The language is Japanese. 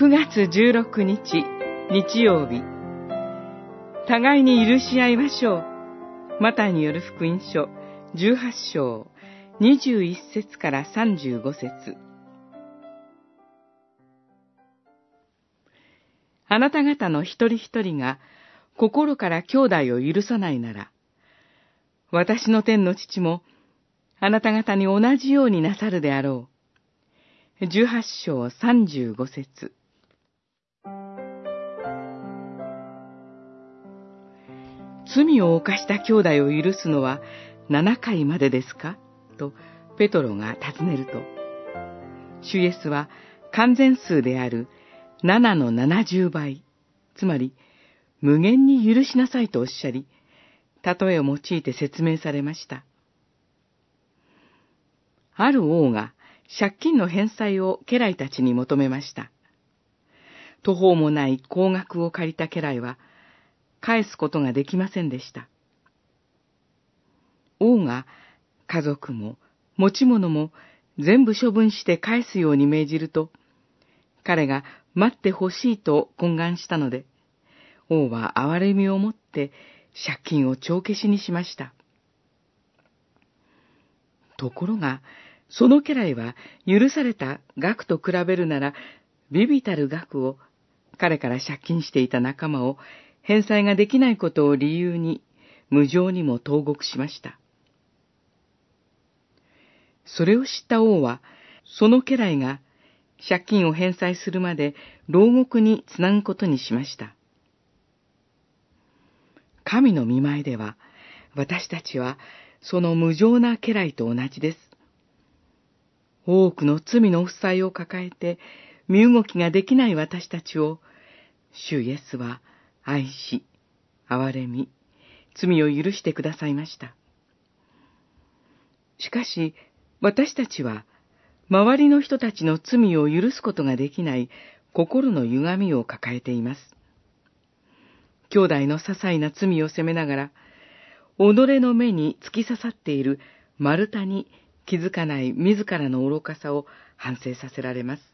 9月16日日曜日互いに許し合いましょう。マタイによる福音書18章21節から35節あなた方の一人一人が心から兄弟を許さないなら、私の天の父もあなた方に同じようになさるであろう。18章35節罪を犯した兄弟を許すのは7回までですか？とペトロが尋ねると、主イエスは完全数である7の70倍、つまり無限に許しなさいとおっしゃり、例えを用いて説明されました。ある王が借金の返済を家来たちに求めました。途方もない高額を借りた家来は、返すことができませんでした。王が家族も持ち物も全部処分して返すように命じると、彼が待ってほしいと懇願したので、王は憐れみを持って借金を帳消しにしました。ところが、その家来は許された額と比べるなら、ビビたる額を彼から借金していた仲間を返済ができないことを理由に無情にも投獄しました。それを知った王は、その家来が借金を返済するまで牢獄につなぐことにしました。神の見前では、私たちはその無情な家来と同じです。多くの罪の負債を抱えて身動きができない私たちを、主イエスは愛し、憐れみ、罪を許してくださいました。しかし、私たちは、周りの人たちの罪を許すことができない心の歪みを抱えています。兄弟の些細な罪を責めながら、己の目に突き刺さっている丸太に気づかない自らの愚かさを反省させられます。